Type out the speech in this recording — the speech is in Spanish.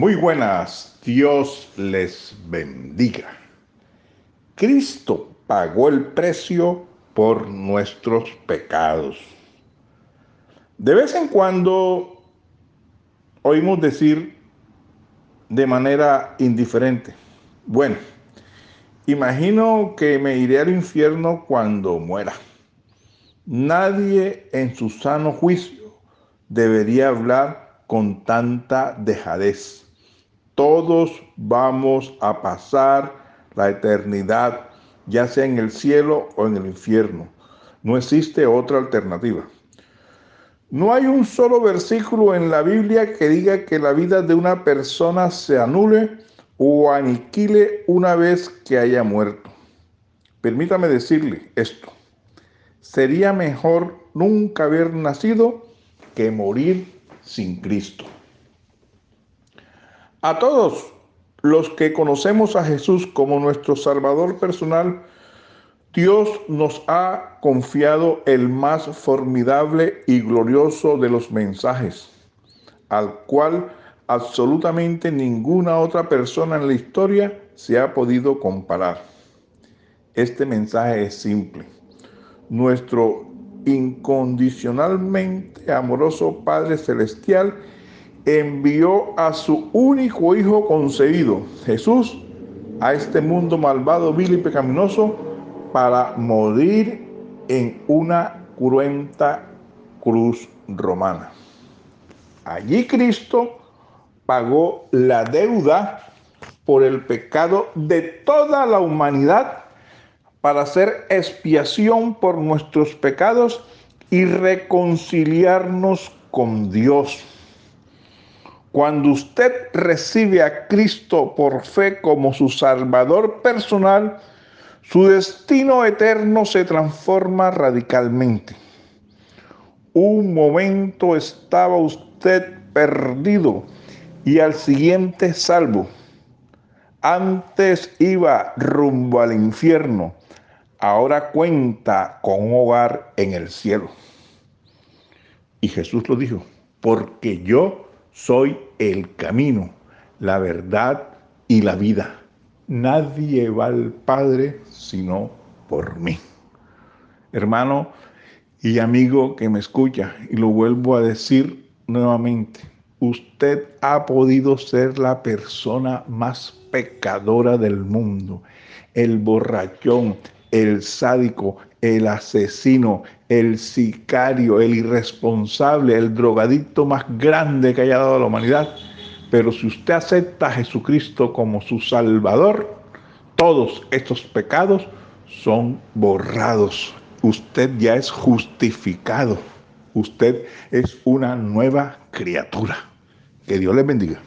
Muy buenas, Dios les bendiga. Cristo pagó el precio por nuestros pecados. De vez en cuando oímos decir de manera indiferente, bueno, imagino que me iré al infierno cuando muera. Nadie en su sano juicio debería hablar con tanta dejadez todos vamos a pasar la eternidad, ya sea en el cielo o en el infierno. No existe otra alternativa. No hay un solo versículo en la Biblia que diga que la vida de una persona se anule o aniquile una vez que haya muerto. Permítame decirle esto. Sería mejor nunca haber nacido que morir sin Cristo. A todos los que conocemos a Jesús como nuestro Salvador personal, Dios nos ha confiado el más formidable y glorioso de los mensajes, al cual absolutamente ninguna otra persona en la historia se ha podido comparar. Este mensaje es simple. Nuestro incondicionalmente amoroso Padre Celestial envió a su único Hijo concebido, Jesús, a este mundo malvado, vil y pecaminoso, para morir en una cruenta cruz romana. Allí Cristo pagó la deuda por el pecado de toda la humanidad para hacer expiación por nuestros pecados y reconciliarnos con Dios. Cuando usted recibe a Cristo por fe como su Salvador personal, su destino eterno se transforma radicalmente. Un momento estaba usted perdido y al siguiente salvo. Antes iba rumbo al infierno, ahora cuenta con un hogar en el cielo. Y Jesús lo dijo, porque yo soy el camino, la verdad y la vida. Nadie va al Padre sino por mí. Hermano y amigo que me escucha, y lo vuelvo a decir nuevamente, usted ha podido ser la persona más pecadora del mundo, el borrachón, el sádico, el asesino, el sicario, el irresponsable, el drogadicto más grande que haya dado la humanidad. Pero si usted acepta a Jesucristo como su Salvador, todos estos pecados son borrados. Usted ya es justificado. Usted es una nueva criatura. Que Dios le bendiga.